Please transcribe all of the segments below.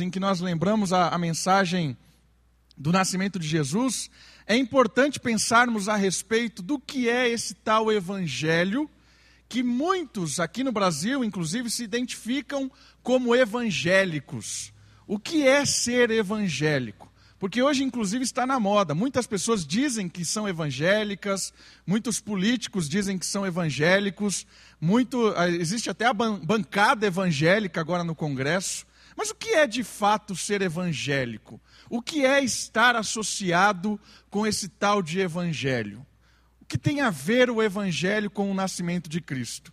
em que nós lembramos a, a mensagem do nascimento de Jesus, é importante pensarmos a respeito do que é esse tal evangelho, que muitos aqui no Brasil, inclusive, se identificam como evangélicos. O que é ser evangélico? Porque hoje, inclusive, está na moda. Muitas pessoas dizem que são evangélicas, muitos políticos dizem que são evangélicos, muito, ah, existe até a bancada evangélica agora no Congresso. Mas o que é de fato ser evangélico? O que é estar associado com esse tal de evangelho? O que tem a ver o evangelho com o nascimento de Cristo?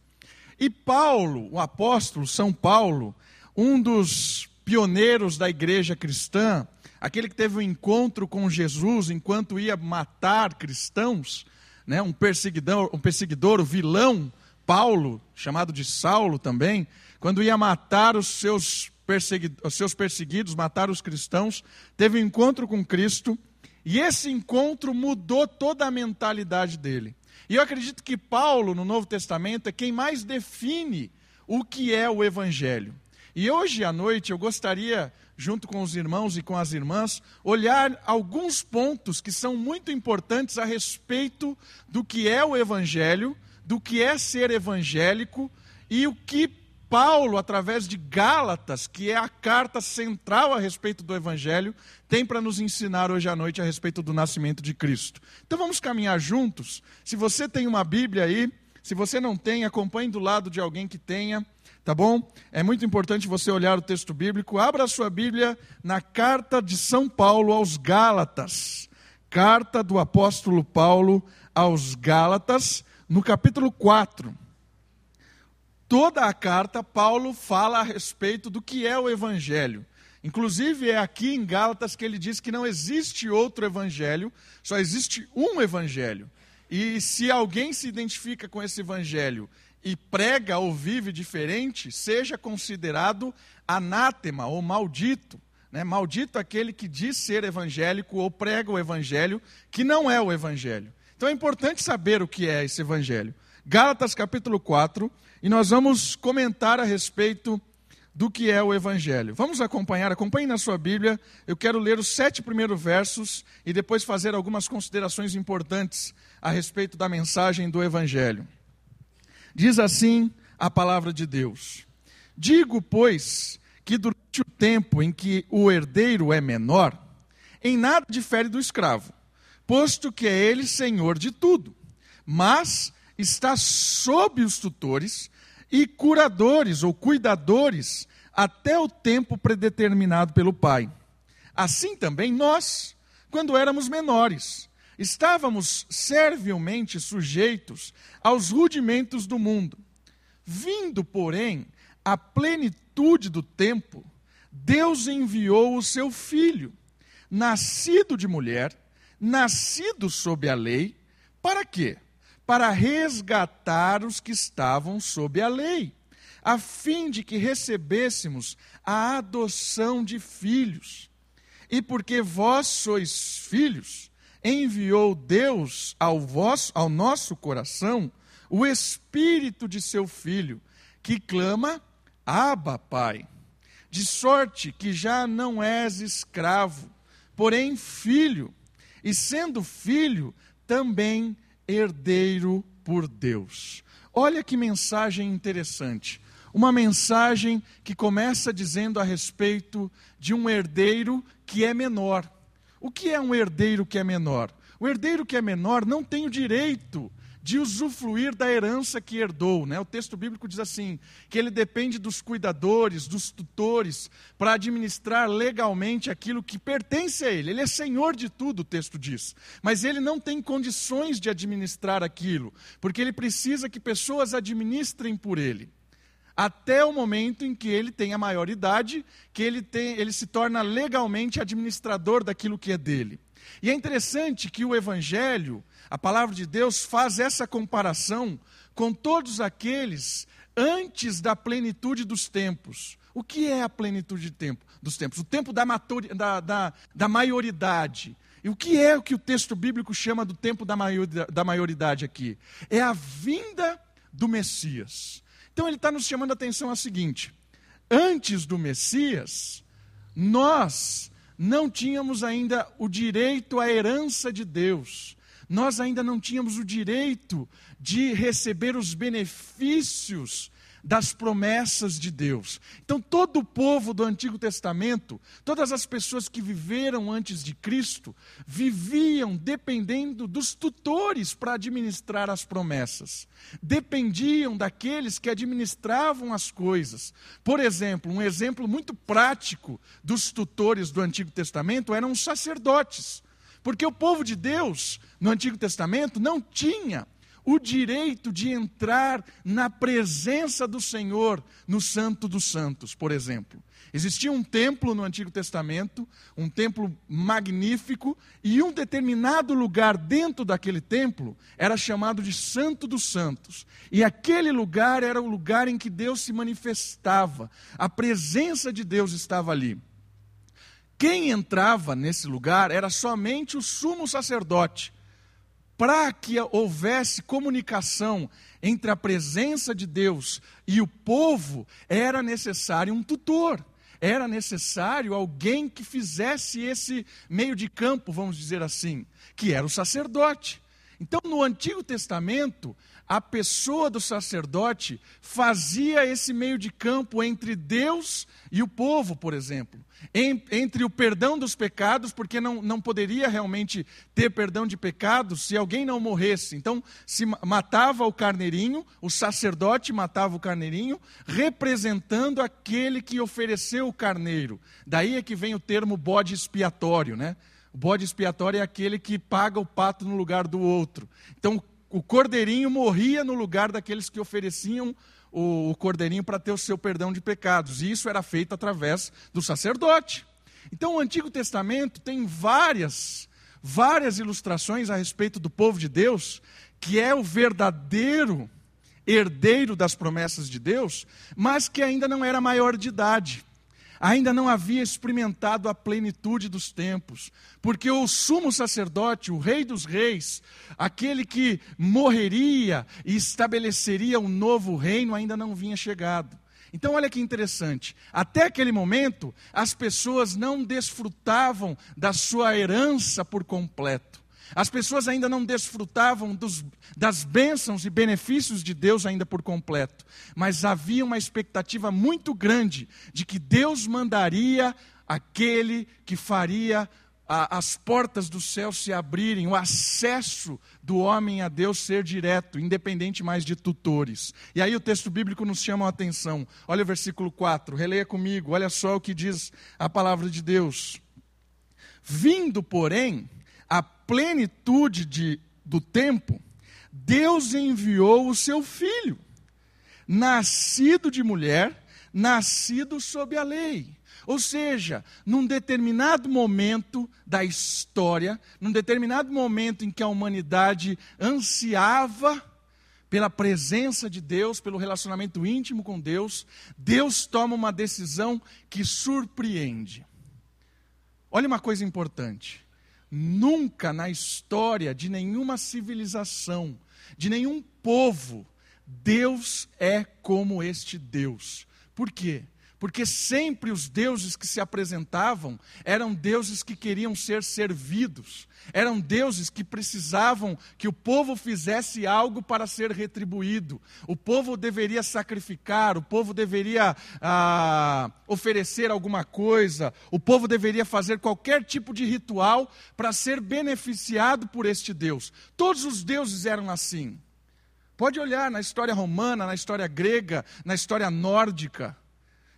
E Paulo, o apóstolo São Paulo, um dos pioneiros da igreja cristã, aquele que teve um encontro com Jesus enquanto ia matar cristãos, né, um perseguidor, um perseguidor, o vilão Paulo, chamado de Saulo também, quando ia matar os seus os seus perseguidos, matar os cristãos, teve um encontro com Cristo, e esse encontro mudou toda a mentalidade dele. E eu acredito que Paulo, no Novo Testamento, é quem mais define o que é o Evangelho. E hoje à noite eu gostaria, junto com os irmãos e com as irmãs, olhar alguns pontos que são muito importantes a respeito do que é o Evangelho, do que é ser evangélico e o que Paulo, através de Gálatas, que é a carta central a respeito do Evangelho, tem para nos ensinar hoje à noite a respeito do nascimento de Cristo. Então vamos caminhar juntos. Se você tem uma Bíblia aí, se você não tem, acompanhe do lado de alguém que tenha, tá bom? É muito importante você olhar o texto bíblico. Abra a sua Bíblia na carta de São Paulo aos Gálatas. Carta do apóstolo Paulo aos Gálatas, no capítulo 4 toda a carta, Paulo fala a respeito do que é o Evangelho. Inclusive, é aqui em Gálatas que ele diz que não existe outro Evangelho, só existe um Evangelho. E se alguém se identifica com esse Evangelho e prega ou vive diferente, seja considerado anátema ou maldito. Né? Maldito aquele que diz ser evangélico ou prega o Evangelho, que não é o Evangelho. Então é importante saber o que é esse Evangelho. Gálatas capítulo 4, e nós vamos comentar a respeito do que é o Evangelho. Vamos acompanhar, acompanhe na sua Bíblia. Eu quero ler os sete primeiros versos e depois fazer algumas considerações importantes a respeito da mensagem do Evangelho. Diz assim a palavra de Deus: Digo, pois, que durante o tempo em que o herdeiro é menor, em nada difere do escravo, posto que é ele senhor de tudo, mas está sob os tutores e curadores ou cuidadores até o tempo predeterminado pelo Pai. Assim também nós, quando éramos menores, estávamos servilmente sujeitos aos rudimentos do mundo. Vindo, porém, a plenitude do tempo, Deus enviou o seu filho, nascido de mulher, nascido sob a lei, para quê? Para resgatar os que estavam sob a lei, a fim de que recebêssemos a adoção de filhos. E porque vós sois filhos, enviou Deus ao vosso, ao nosso coração o espírito de seu filho, que clama: Abba, Pai. De sorte que já não és escravo, porém filho, e sendo filho, também herdeiro por Deus. Olha que mensagem interessante. Uma mensagem que começa dizendo a respeito de um herdeiro que é menor. O que é um herdeiro que é menor? O herdeiro que é menor não tem o direito de usufruir da herança que herdou. Né? O texto bíblico diz assim: que ele depende dos cuidadores, dos tutores, para administrar legalmente aquilo que pertence a ele. Ele é senhor de tudo, o texto diz. Mas ele não tem condições de administrar aquilo, porque ele precisa que pessoas administrem por ele. Até o momento em que ele tem a maioridade, que ele, tem, ele se torna legalmente administrador daquilo que é dele. E é interessante que o Evangelho, a palavra de Deus, faz essa comparação com todos aqueles antes da plenitude dos tempos. O que é a plenitude de tempo, dos tempos? O tempo da, da, da, da maioridade. E o que é o que o texto bíblico chama do tempo da, da maioridade aqui? É a vinda do Messias. Então ele está nos chamando a atenção a seguinte: antes do Messias, nós não tínhamos ainda o direito à herança de Deus. Nós ainda não tínhamos o direito de receber os benefícios das promessas de Deus. Então, todo o povo do Antigo Testamento, todas as pessoas que viveram antes de Cristo, viviam dependendo dos tutores para administrar as promessas. Dependiam daqueles que administravam as coisas. Por exemplo, um exemplo muito prático dos tutores do Antigo Testamento eram os sacerdotes. Porque o povo de Deus, no Antigo Testamento, não tinha o direito de entrar na presença do Senhor no Santo dos Santos, por exemplo. Existia um templo no Antigo Testamento, um templo magnífico, e um determinado lugar dentro daquele templo era chamado de Santo dos Santos. E aquele lugar era o lugar em que Deus se manifestava, a presença de Deus estava ali. Quem entrava nesse lugar era somente o sumo sacerdote para que houvesse comunicação entre a presença de Deus e o povo, era necessário um tutor, era necessário alguém que fizesse esse meio de campo, vamos dizer assim, que era o sacerdote. Então, no Antigo Testamento, a pessoa do sacerdote fazia esse meio de campo entre Deus e o povo, por exemplo. Entre o perdão dos pecados, porque não, não poderia realmente ter perdão de pecados se alguém não morresse. Então, se matava o carneirinho, o sacerdote matava o carneirinho, representando aquele que ofereceu o carneiro. Daí é que vem o termo bode expiatório, né? O bode expiatório é aquele que paga o pato no lugar do outro. Então, o cordeirinho morria no lugar daqueles que ofereciam o, o cordeirinho para ter o seu perdão de pecados. E isso era feito através do sacerdote. Então, o Antigo Testamento tem várias, várias ilustrações a respeito do povo de Deus, que é o verdadeiro herdeiro das promessas de Deus, mas que ainda não era maior de idade ainda não havia experimentado a plenitude dos tempos, porque o sumo sacerdote, o rei dos reis, aquele que morreria e estabeleceria um novo reino, ainda não vinha chegado. Então, olha que interessante. Até aquele momento, as pessoas não desfrutavam da sua herança por completo. As pessoas ainda não desfrutavam dos, das bênçãos e benefícios de Deus ainda por completo, mas havia uma expectativa muito grande de que Deus mandaria aquele que faria a, as portas do céu se abrirem, o acesso do homem a Deus ser direto, independente mais de tutores. E aí o texto bíblico nos chama a atenção. Olha o versículo 4, releia comigo, olha só o que diz a palavra de Deus. Vindo, porém, a plenitude de, do tempo, Deus enviou o seu filho, nascido de mulher, nascido sob a lei. Ou seja, num determinado momento da história, num determinado momento em que a humanidade ansiava pela presença de Deus, pelo relacionamento íntimo com Deus, Deus toma uma decisão que surpreende. Olha uma coisa importante. Nunca na história de nenhuma civilização, de nenhum povo, Deus é como este Deus. Por quê? Porque sempre os deuses que se apresentavam eram deuses que queriam ser servidos, eram deuses que precisavam que o povo fizesse algo para ser retribuído. O povo deveria sacrificar, o povo deveria ah, oferecer alguma coisa, o povo deveria fazer qualquer tipo de ritual para ser beneficiado por este Deus. Todos os deuses eram assim. Pode olhar na história romana, na história grega, na história nórdica.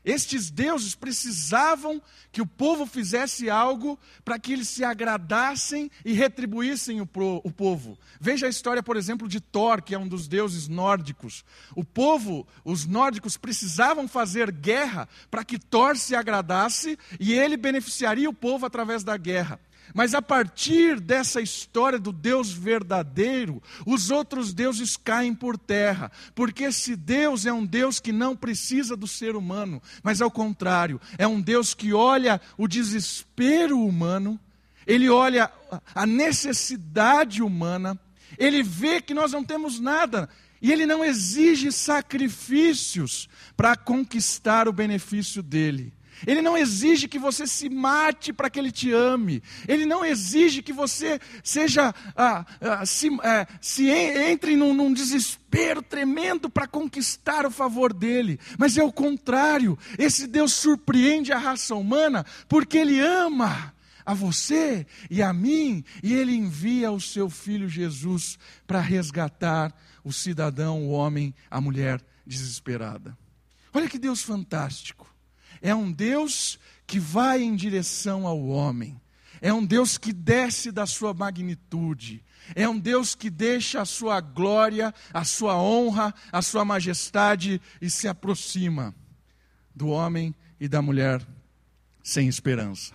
Estes deuses precisavam que o povo fizesse algo para que eles se agradassem e retribuíssem o, pro, o, povo. Veja a história, por exemplo, de Thor, que é um dos deuses nórdicos. O povo, os nórdicos, precisavam fazer guerra para que Thor se agradasse e ele beneficiaria o povo através da guerra. Mas a partir dessa história do Deus verdadeiro, os outros deuses caem por terra, porque esse Deus é um Deus que não precisa do ser humano, mas ao contrário, é um Deus que olha o desespero humano, ele olha a necessidade humana, ele vê que nós não temos nada, e ele não exige sacrifícios para conquistar o benefício dele. Ele não exige que você se mate para que Ele te ame. Ele não exige que você seja ah, ah, se, ah, se, entre num, num desespero tremendo para conquistar o favor dele. Mas é o contrário. Esse Deus surpreende a raça humana porque Ele ama a você e a mim, e Ele envia o seu Filho Jesus para resgatar o cidadão, o homem, a mulher desesperada. Olha que Deus fantástico. É um Deus que vai em direção ao homem. É um Deus que desce da sua magnitude. É um Deus que deixa a sua glória, a sua honra, a sua majestade e se aproxima do homem e da mulher sem esperança.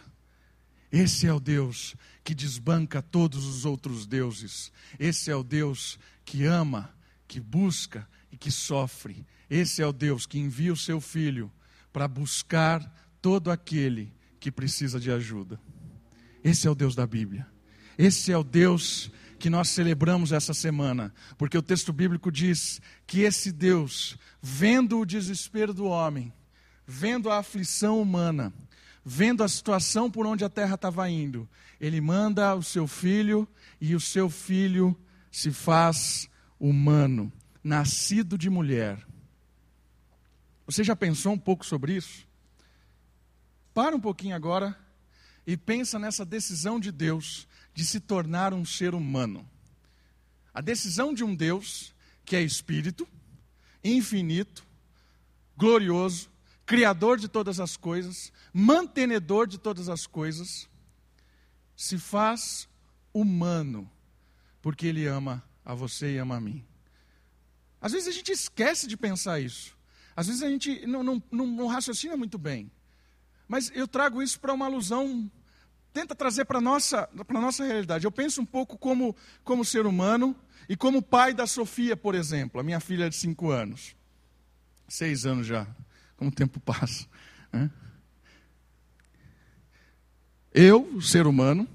Esse é o Deus que desbanca todos os outros deuses. Esse é o Deus que ama, que busca e que sofre. Esse é o Deus que envia o seu filho para buscar todo aquele que precisa de ajuda. Esse é o Deus da Bíblia. Esse é o Deus que nós celebramos essa semana, porque o texto bíblico diz que esse Deus, vendo o desespero do homem, vendo a aflição humana, vendo a situação por onde a terra estava indo, ele manda o seu filho e o seu filho se faz humano, nascido de mulher. Você já pensou um pouco sobre isso? Para um pouquinho agora e pensa nessa decisão de Deus de se tornar um ser humano. A decisão de um Deus que é espírito, infinito, glorioso, criador de todas as coisas, mantenedor de todas as coisas, se faz humano, porque ele ama a você e ama a mim. Às vezes a gente esquece de pensar isso. Às vezes a gente não, não, não, não raciocina muito bem. Mas eu trago isso para uma alusão, tenta trazer para a nossa, nossa realidade. Eu penso um pouco como, como ser humano e como pai da Sofia, por exemplo, a minha filha de cinco anos. Seis anos já, como o tempo passa. Né? Eu, ser humano,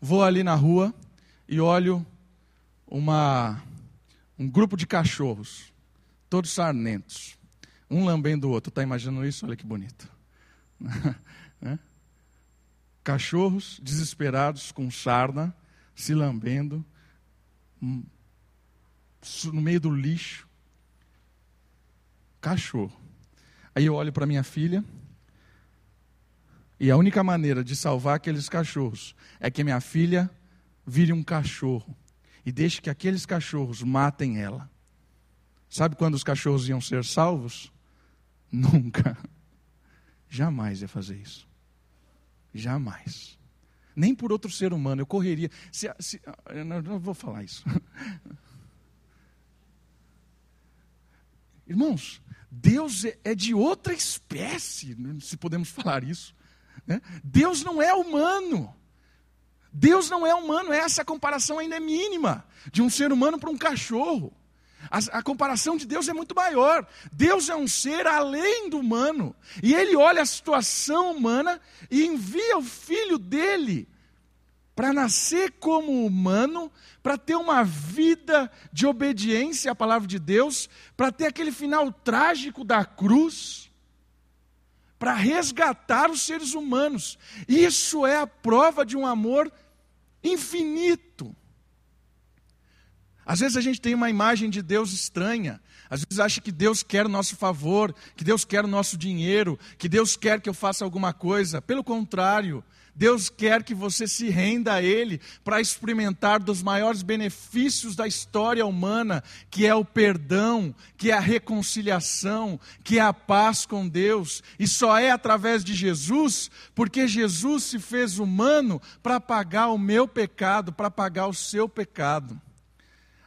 vou ali na rua e olho uma, um grupo de cachorros todos sarnentos, um lambendo o outro. Está imaginando isso? Olha que bonito. Cachorros desesperados com sarna, se lambendo, hum, no meio do lixo. Cachorro. Aí eu olho para minha filha, e a única maneira de salvar aqueles cachorros é que minha filha vire um cachorro e deixe que aqueles cachorros matem ela. Sabe quando os cachorros iam ser salvos? Nunca. Jamais ia fazer isso. Jamais. Nem por outro ser humano. Eu correria. Se, se, eu não, não vou falar isso. Irmãos, Deus é, é de outra espécie, se podemos falar isso. Né? Deus não é humano. Deus não é humano. Essa comparação ainda é mínima de um ser humano para um cachorro. A, a, comparação de Deus é muito maior. Deus é um ser além do humano. E ele olha a situação humana e envia o filho dele para nascer como humano, para ter uma vida de obediência à palavra de Deus, para ter aquele final trágico da cruz, para resgatar os seres humanos. Isso é a prova de um amor infinito. Às vezes a gente tem uma imagem de Deus estranha. Às vezes acha que Deus quer o nosso favor, que Deus quer o nosso dinheiro, que Deus quer que eu faça alguma coisa. Pelo contrário, Deus quer que você se renda a Ele para experimentar dos maiores benefícios da história humana, que é o perdão, que é a reconciliação, que é a paz com Deus. E só é através de Jesus, porque Jesus se fez humano para pagar o meu pecado, para pagar o seu pecado.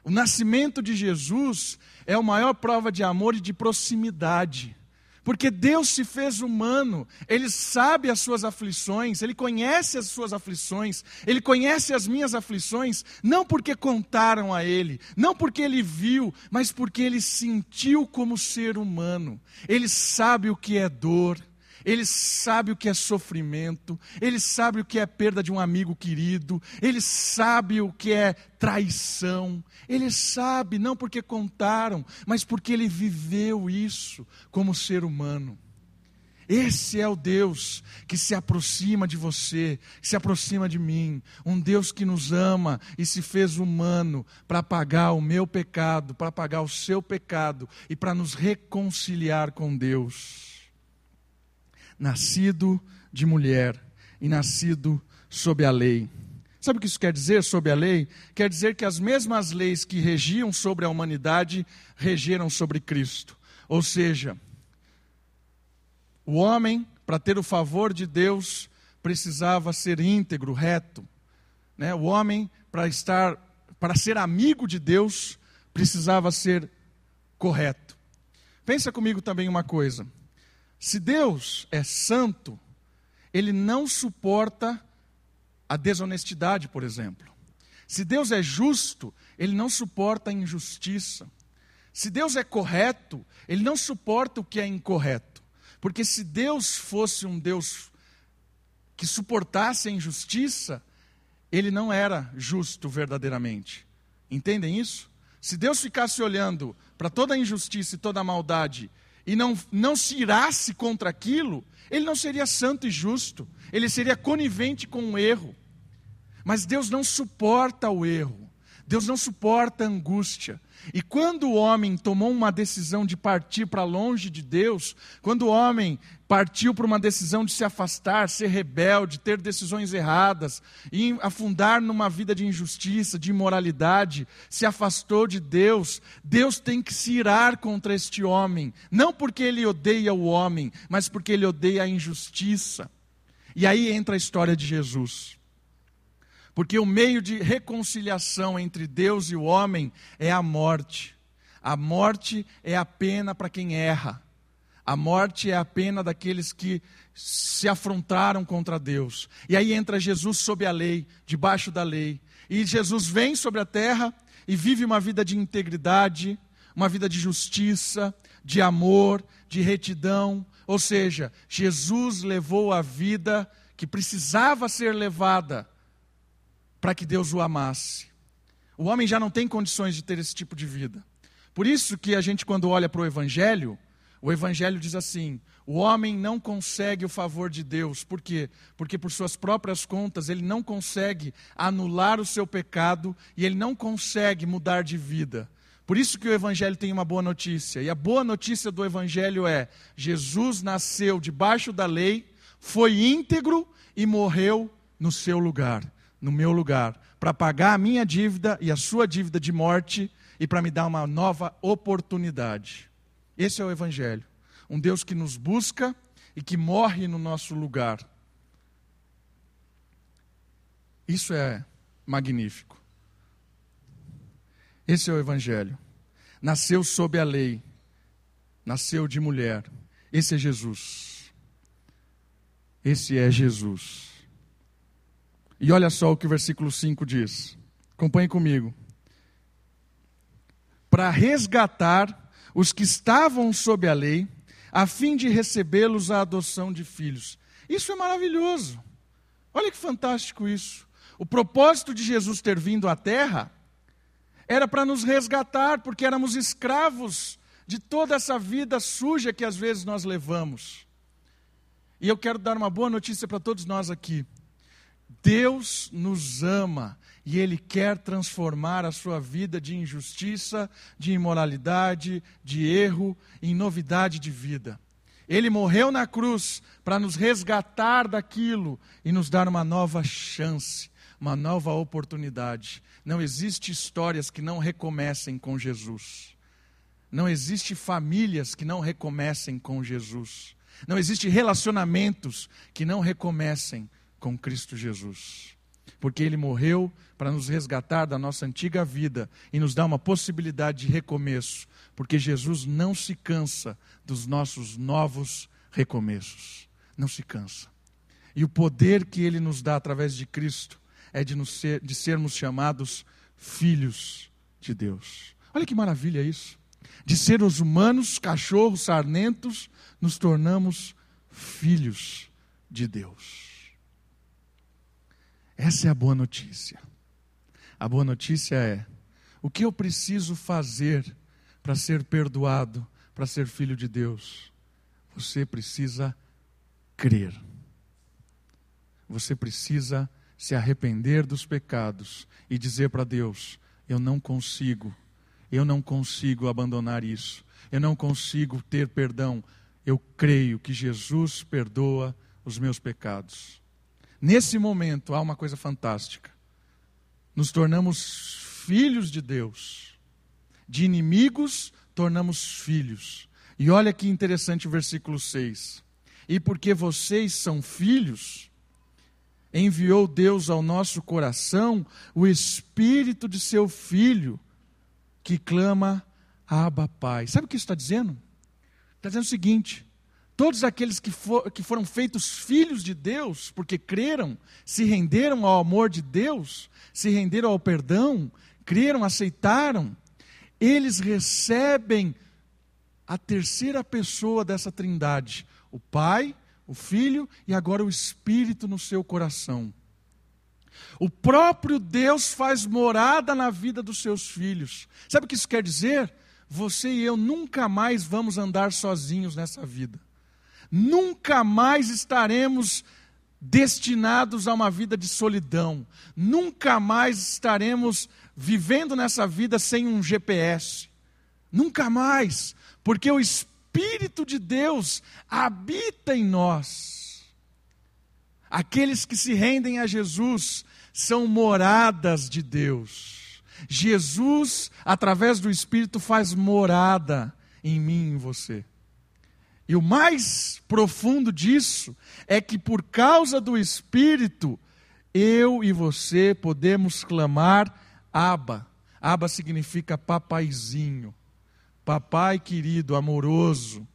O nascimento de Jesus é a maior prova de amor e de proximidade. Porque Deus se fez humano, Ele sabe as suas aflições, Ele conhece as suas aflições, Ele conhece as minhas aflições, não porque contaram a Ele, não porque Ele viu, mas porque Ele sentiu como ser humano. Ele sabe o que é dor, ele sabe o que é sofrimento, ele sabe o que é perda de um amigo querido, ele sabe o que é traição, ele sabe, não porque contaram, mas porque ele viveu isso como ser humano. Esse é o Deus que se aproxima de você, se aproxima de mim. Um Deus que nos ama e se fez humano para pagar o meu pecado, para pagar o seu pecado e para nos reconciliar com Deus. Nascido de mulher e nascido sob a lei. Sabe o que isso quer dizer sob a lei? Quer dizer que as mesmas leis que regiam sobre a humanidade regeram sobre Cristo. Ou seja, o homem, para ter o favor de Deus, precisava ser íntegro, reto. Né? O homem, para estar, para ser amigo de Deus, precisava ser correto. Pensa comigo também uma coisa. Se Deus é santo, ele não suporta a desonestidade, por exemplo. Se Deus é justo, ele não suporta a injustiça. Se Deus é correto, ele não suporta o que é incorreto. Porque se Deus fosse um Deus que suportasse a injustiça, ele não era justo verdadeiramente. Entendem isso? Se Deus ficasse olhando para toda a injustiça e toda a maldade e não, não se irasse contra aquilo, ele não seria santo e justo, ele seria conivente com o erro. Mas Deus não suporta o erro, Deus não suporta angústia, e quando o homem tomou uma decisão de partir para longe de Deus, quando o homem partiu para uma decisão de se afastar, ser rebelde, ter decisões erradas, e afundar numa vida de injustiça, de imoralidade, se afastou de Deus, Deus tem que se irar contra este homem, não porque ele odeia o homem, mas porque ele odeia a injustiça. E aí entra a história de Jesus. Porque o meio de reconciliação entre Deus e o homem é a morte. A morte é a pena para quem erra. A morte é a pena daqueles que se afrontaram contra Deus. E aí entra Jesus sob a lei, debaixo da lei. E Jesus vem sobre a terra e vive uma vida de integridade, uma vida de justiça, de amor, de retidão. Ou seja, Jesus levou a vida que precisava ser levada para que Deus o amasse. O homem já não tem condições de ter esse tipo de vida. Por isso que a gente, quando olha para o Evangelho, o Evangelho diz assim: o homem não consegue o favor de Deus. Por quê? Porque por suas próprias contas ele não consegue anular o seu pecado e ele não consegue mudar de vida. Por isso que o Evangelho tem uma boa notícia. E a boa notícia do Evangelho é: Jesus nasceu debaixo da lei, foi íntegro e morreu no seu lugar no meu lugar, para pagar a minha dívida e a sua dívida de morte e para me dar uma nova oportunidade. Esse é o Evangelho. Um Deus que nos busca e que morre no nosso lugar. Isso é magnífico. Esse é o Evangelho. Nasceu sob a lei, nasceu de mulher. Esse é Jesus. Esse é Jesus. E olha só o que o versículo 5 diz. Acompanhe comigo. Para resgatar os que estavam sob a lei, a fim de recebê-los à adoção de filhos. Isso é maravilhoso. Olha que fantástico isso. O propósito de Jesus ter vindo à terra era para nos resgatar, porque éramos escravos de toda essa vida suja que às vezes nós levamos. E eu quero dar uma boa notícia para todos nós aqui. Deus nos ama e Ele quer transformar a sua vida de injustiça, de imoralidade, de erro, em novidade de vida. Ele morreu na cruz para nos resgatar daquilo e nos dar uma nova chance, uma nova oportunidade. Não existe histórias que não recomecem com Jesus. Não existe famílias que não recomecem com Jesus. Não existe relacionamentos que não recomecem com Cristo Jesus. Porque Ele morreu para nos resgatar da nossa antiga vida e nos dar uma possibilidade de recomeço. Porque Jesus não se cansa dos nossos novos recomeços. Não se cansa. E o poder que Ele nos dá através de Cristo é de, nos ser, de sermos chamados filhos de Deus. Olha que maravilha isso. De seres humanos, cachorros, sarnentos, nos tornamos filhos de Deus. Essa é a boa notícia. A boa notícia é: o que eu preciso fazer para ser perdoado, para ser filho de Deus? Você precisa crer. Você precisa se arrepender dos pecados e dizer para Deus: Eu não consigo, eu não consigo abandonar isso, eu não consigo ter perdão. Eu creio que Jesus perdoa os meus pecados. Nesse momento há uma coisa fantástica. Nos tornamos filhos de Deus. De inimigos, tornamos filhos. E olha que interessante o versículo 6. E porque vocês são filhos, enviou Deus ao nosso coração o espírito de seu filho, que clama, Abba, Pai. Sabe o que isso está dizendo? Está dizendo o seguinte: todos aqueles que, for, que foram feitos filhos de Deus, porque creram, se renderam ao amor de Deus, se renderam ao perdão, creram, aceitaram, eles recebem a terceira pessoa dessa trindade, o Pai, o Filho e agora o Espírito no seu coração. O próprio Deus faz morada na vida dos seus filhos. Sabe o que isso quer dizer? Você e eu nunca mais vamos andar sozinhos nessa vida. Nunca mais estaremos destinados a uma vida de solidão. Nunca mais estaremos vivendo nessa vida sem um GPS. Nunca mais, porque o Espírito de Deus habita em nós. Aqueles que se rendem a Jesus são moradas de Deus. Jesus, através do Espírito, faz morada em mim e em você. E o mais profundo disso é que por causa do Espírito, eu e você podemos clamar Aba. Aba significa papaizinho. Papai querido, amoroso.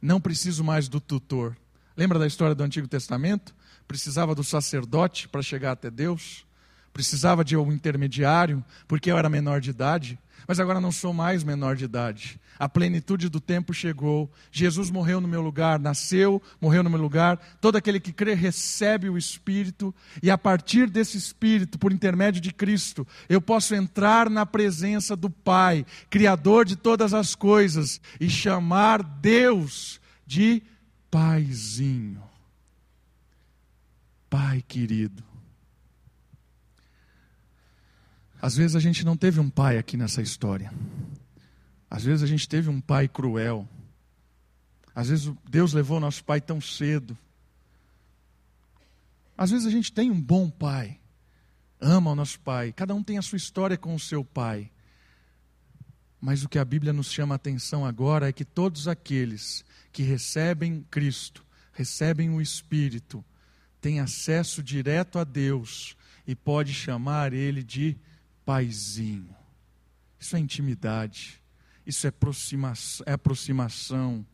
Não preciso mais do tutor. Lembra da história do Antigo Testamento? Precisava do sacerdote para chegar até Deus. Precisava de um intermediário, porque eu era menor de idade. Mas agora não sou mais menor de idade. A plenitude do tempo chegou. Jesus morreu no meu lugar, nasceu, morreu no meu lugar. Todo aquele que crê recebe o Espírito, e a partir desse Espírito, por intermédio de Cristo, eu posso entrar na presença do Pai, Criador de todas as coisas, e chamar Deus de Paizinho. Pai querido. Às vezes a gente não teve um pai aqui nessa história. Às vezes a gente teve um pai cruel. Às vezes Deus levou nosso pai tão cedo. Às vezes a gente tem um bom pai, ama o nosso pai, cada um tem a sua história com o seu pai. Mas o que a Bíblia nos chama a atenção agora é que todos aqueles que recebem Cristo, recebem o Espírito, têm acesso direto a Deus e pode chamar Ele de paizinho. Isso é intimidade, isso é aproximação, é, aproximação,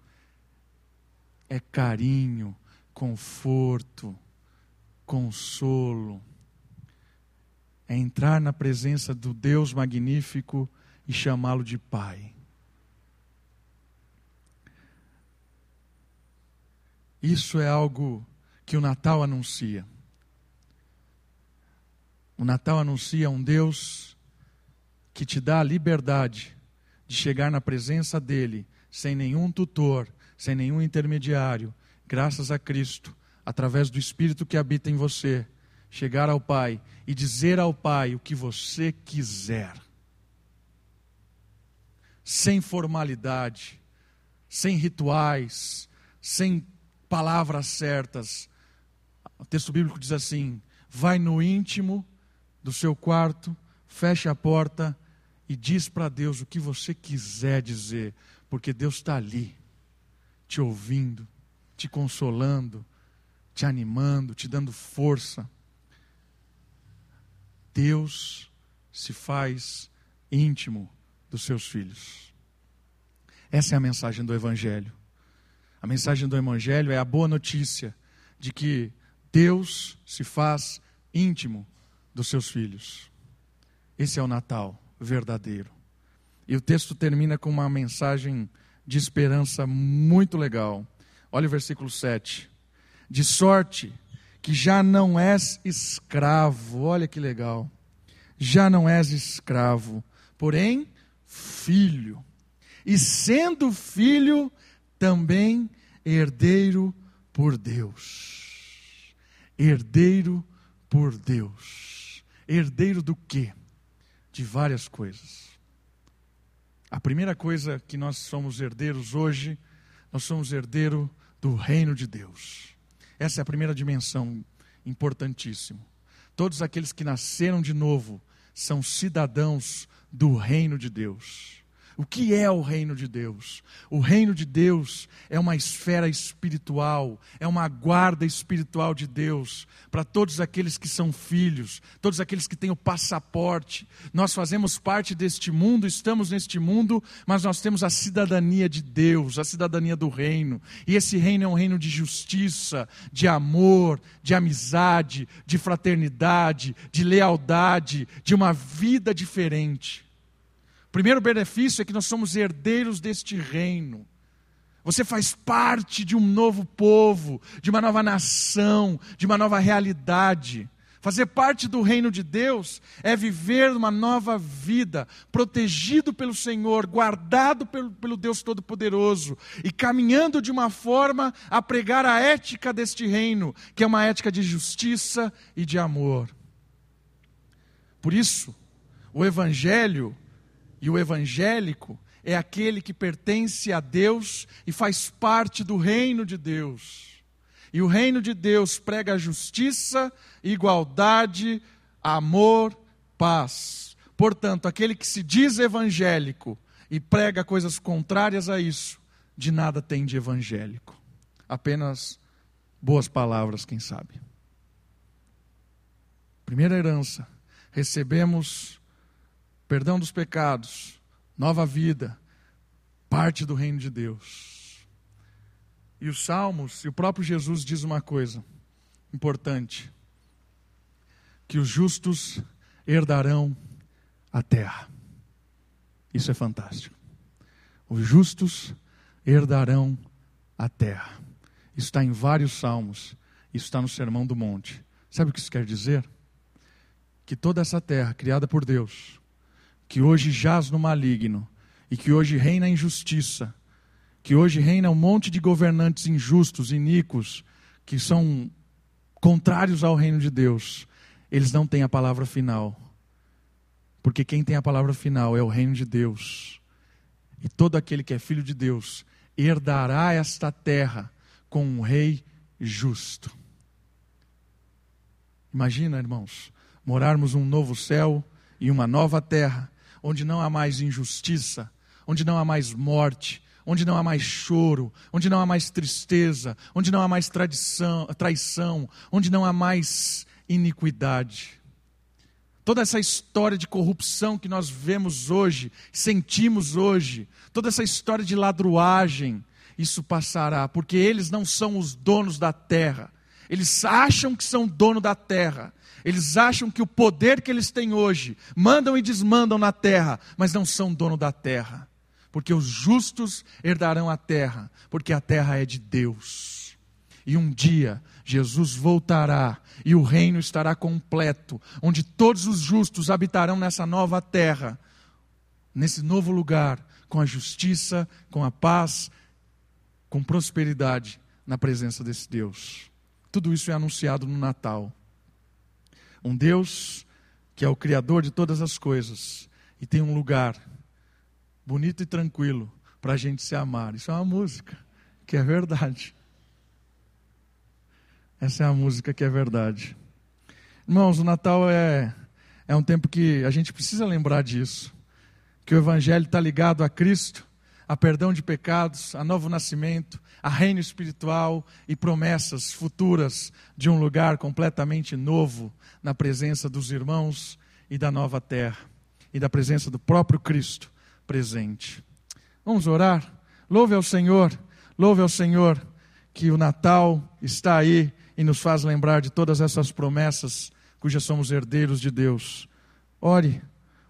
é carinho, conforto, consolo. É entrar na presença do Deus magnífico e chamá-lo de Pai. Isso é algo que o Natal anuncia. O Natal anuncia um Deus que te dá a liberdade de chegar na presença dele sem nenhum tutor, sem nenhum intermediário, graças a Cristo, através do Espírito que habita em você, chegar ao Pai e dizer ao Pai o que você quiser. Sem formalidade, sem rituais, sem palavras certas. O texto bíblico diz assim: vai no íntimo do seu quarto, feche a porta e diz para Deus o que você quiser dizer, porque Deus está ali, te ouvindo, te consolando, te animando, te dando força. Deus se faz íntimo dos seus filhos. Essa é a mensagem do Evangelho. A mensagem do Evangelho é a boa notícia de que Deus se faz íntimo dos seus filhos. Esse é o Natal verdadeiro. E o texto termina com uma mensagem de esperança muito legal. Olha o versículo 7. De sorte que já não és escravo, olha que legal. Já não és escravo, porém filho. E sendo filho, também herdeiro por Deus. Herdeiro por Deus. Herdeiro do quê? De várias coisas. A primeira coisa que nós somos herdeiros hoje, nós somos herdeiro do reino de Deus. Essa é a primeira dimensão importantíssima. Todos aqueles que nasceram de novo são cidadãos do reino de Deus. O que é o reino de Deus? O reino de Deus é uma esfera espiritual, é uma guarda espiritual de Deus para todos aqueles que são filhos, todos aqueles que têm o passaporte. Nós fazemos parte deste mundo, estamos neste mundo, mas nós temos a cidadania de Deus, a cidadania do reino. E esse reino é um reino de justiça, de amor, de amizade, de fraternidade, de lealdade, de uma vida diferente. O primeiro benefício é que nós somos herdeiros deste reino. Você faz parte de um novo povo, de uma nova nação, de uma nova realidade. Fazer parte do reino de Deus é viver uma nova vida, protegido pelo Senhor, guardado pelo, pelo Deus Todo-Poderoso e caminhando de uma forma a pregar a ética deste reino, que é uma ética de justiça e de amor. Por isso, o Evangelho e o evangélico é aquele que pertence a Deus e faz parte do reino de Deus. E o reino de Deus prega justiça, igualdade, amor, paz. Portanto, aquele que se diz evangélico e prega coisas contrárias a isso, de nada tem de evangélico. Apenas boas palavras, quem sabe. Primeira herança, recebemos perdão dos pecados, nova vida, parte do reino de Deus. E os Salmos, e o próprio Jesus diz uma coisa importante: que os justos herdarão a terra. Isso é fantástico. Os justos herdarão a terra. Isso está em vários salmos. Isso está no Sermão do Monte. Sabe o que isso quer dizer? Que toda essa terra criada por Deus, que hoje jaz no maligno e que hoje reina a injustiça, que hoje reina um monte de governantes injustos, iníquos, que são contrários ao reino de Deus, eles não têm a palavra final. Porque quem tem a palavra final é o reino de Deus. E todo aquele que é filho de Deus herdará esta terra com um rei justo. Imagina, irmãos, morarmos um novo céu e uma nova terra, onde não há mais injustiça, onde não há mais morte, onde não há mais choro, onde não há mais tristeza, onde não há mais tradição, traição, onde não há mais iniquidade. Toda essa história de corrupção que nós vemos hoje, sentimos hoje, toda essa história de ladruagem, isso passará, porque eles não são os donos da terra. Eles acham que são dono da terra, eles acham que o poder que eles têm hoje mandam e desmandam na terra, mas não são dono da terra. Porque os justos herdarão a terra, porque a terra é de Deus. E um dia Jesus voltará e o reino estará completo, onde todos os justos habitarão nessa nova terra, nesse novo lugar, com a justiça, com a paz, com prosperidade na presença desse Deus. Tudo isso é anunciado no Natal. Um Deus que é o Criador de todas as coisas e tem um lugar bonito e tranquilo para a gente se amar. Isso é uma música que é verdade. Essa é a música que é verdade. Irmãos, o Natal é, é um tempo que a gente precisa lembrar disso. Que o Evangelho está ligado a Cristo a perdão de pecados, a novo nascimento, a reino espiritual e promessas futuras de um lugar completamente novo na presença dos irmãos e da nova terra e da presença do próprio Cristo presente. Vamos orar? Louve ao Senhor, louve ao Senhor que o Natal está aí e nos faz lembrar de todas essas promessas cujas somos herdeiros de Deus. Ore,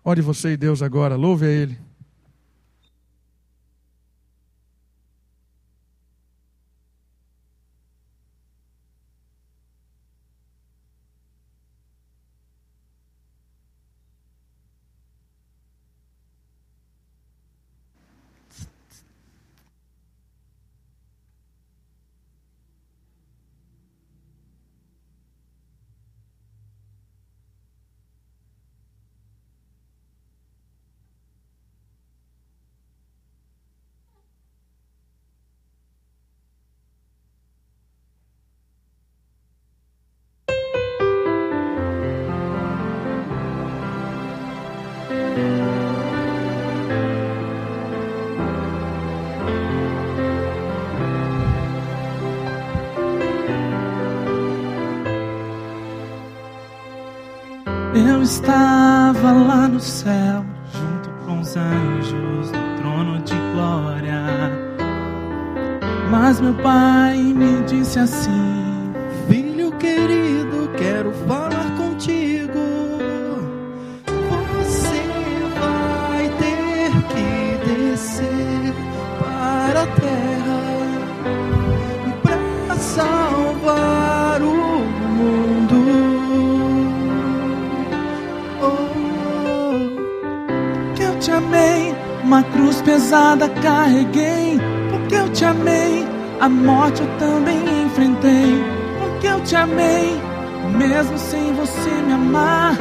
ore você e Deus agora, louve a Ele. Estava lá no céu, junto com os anjos, no trono de glória. Mas meu pai me disse assim: Filho querido, quero falar uma cruz pesada carreguei. Porque eu te amei, a morte eu também enfrentei. Porque eu te amei, mesmo sem você me amar.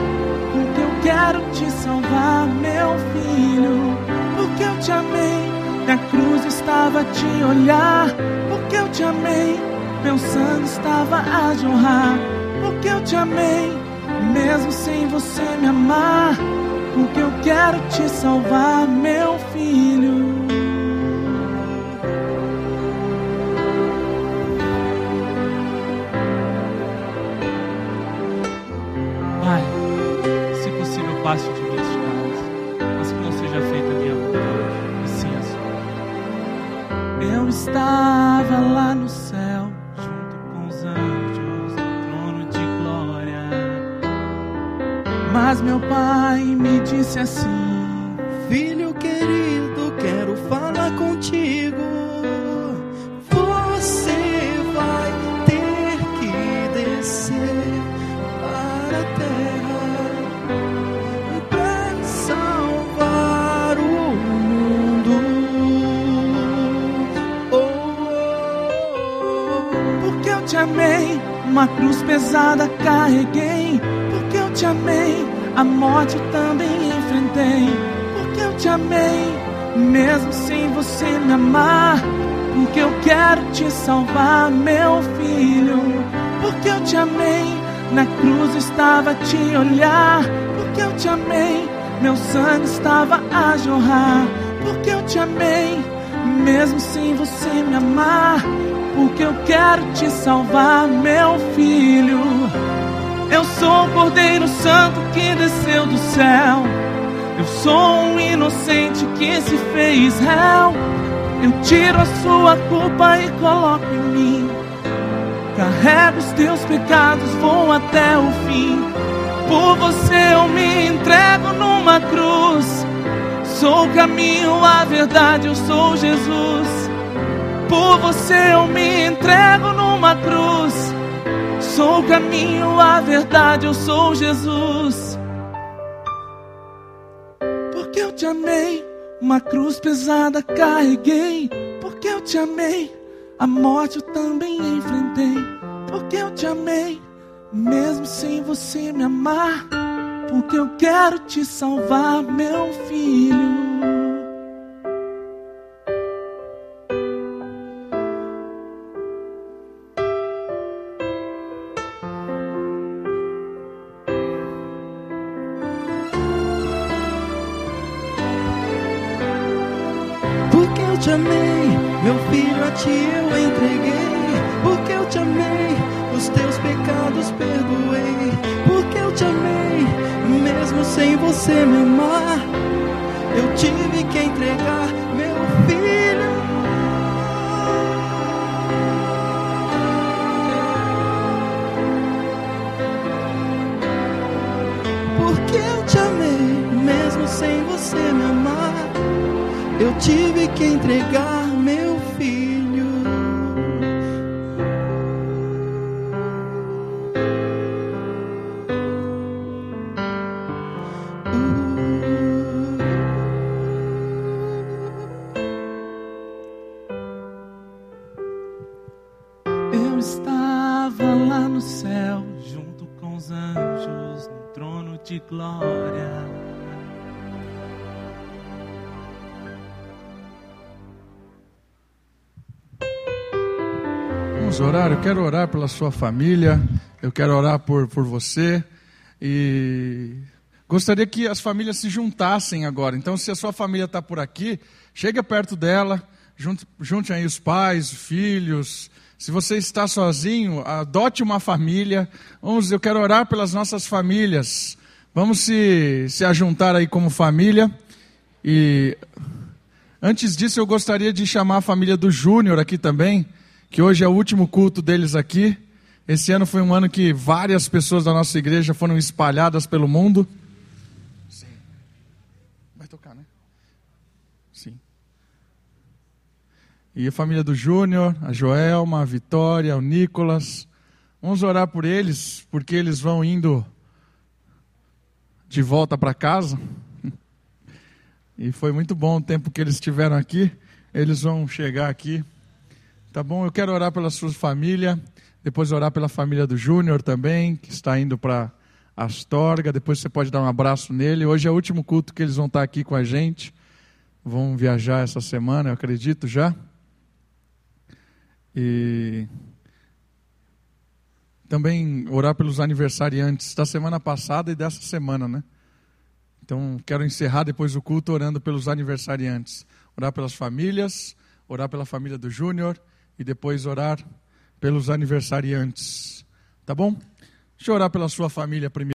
Porque eu quero te salvar, meu filho. Porque eu te amei, e a cruz estava a te olhar. Porque eu te amei, meu sangue estava a jorrar. Porque eu te amei, mesmo sem você me amar. Porque eu quero te salvar, meu filho. Uma cruz pesada carreguei. Porque eu te amei, a morte também enfrentei. Porque eu te amei, mesmo sem você me amar. Porque eu quero te salvar, meu filho. Porque eu te amei, na cruz estava a te olhar. Porque eu te amei, meu sangue estava a jorrar. Porque eu te amei, mesmo sem você me amar. Porque eu quero te salvar, meu filho. Eu sou o Cordeiro Santo que desceu do céu. Eu sou um inocente que se fez réu. Eu tiro a sua culpa e coloco em mim. Carrego os teus pecados, vou até o fim. Por você eu me entrego numa cruz. Sou o caminho, a verdade, eu sou Jesus. Por você eu me entrego numa cruz. Sou o caminho, a verdade, eu sou Jesus. Porque eu te amei, uma cruz pesada carreguei. Porque eu te amei, a morte eu também enfrentei. Porque eu te amei, mesmo sem você me amar. Porque eu quero te salvar, meu filho. Ti eu entreguei. Porque eu te amei, os teus pecados perdoei. Porque eu te amei, mesmo sem você me amar, eu tive que entregar meu filho. Porque eu te amei, mesmo sem você me amar. Eu tive que entregar meu filho. Eu quero orar pela sua família. Eu quero orar por, por você. E gostaria que as famílias se juntassem agora. Então, se a sua família está por aqui, chega perto dela, junte, junte aí os pais, filhos. Se você está sozinho, adote uma família. Vamos, eu quero orar pelas nossas famílias. Vamos se, se ajuntar aí como família. E antes disso, eu gostaria de chamar a família do Júnior aqui também, que hoje é o último culto deles aqui. Esse ano foi um ano que várias pessoas da nossa igreja foram espalhadas pelo mundo. Sim. Vai tocar, né? Sim. E a família do Júnior, a Joelma, a Vitória, o Nicolas. Vamos orar por eles, porque eles vão indo de volta para casa. E foi muito bom o tempo que eles estiveram aqui. Eles vão chegar aqui. Tá bom? Eu quero orar pela sua família. Depois orar pela família do Júnior também, que está indo para Astorga. Depois você pode dar um abraço nele. Hoje é o último culto que eles vão estar aqui com a gente. Vão viajar essa semana, eu acredito já. E também orar pelos aniversariantes da semana passada e dessa semana, né? Então, quero encerrar depois o culto orando pelos aniversariantes. Orar pelas famílias, orar pela família do Júnior e depois orar pelos aniversariantes. Tá bom? Deixa eu orar pela sua família primeiro.